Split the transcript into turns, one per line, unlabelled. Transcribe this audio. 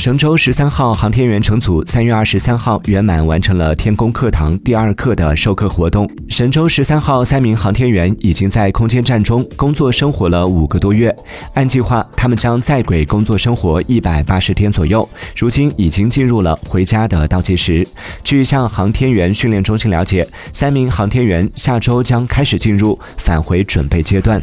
神舟十三号航天员乘组三月二十三号圆满完成了天宫课堂第二课的授课活动。神舟十三号三名航天员已经在空间站中工作生活了五个多月。按计划他们将在轨工作生活一百八十天左右如今已经进入了回家的倒计时。据向航天员训练中心了解三名航天员下周将开始进入返回准备阶段。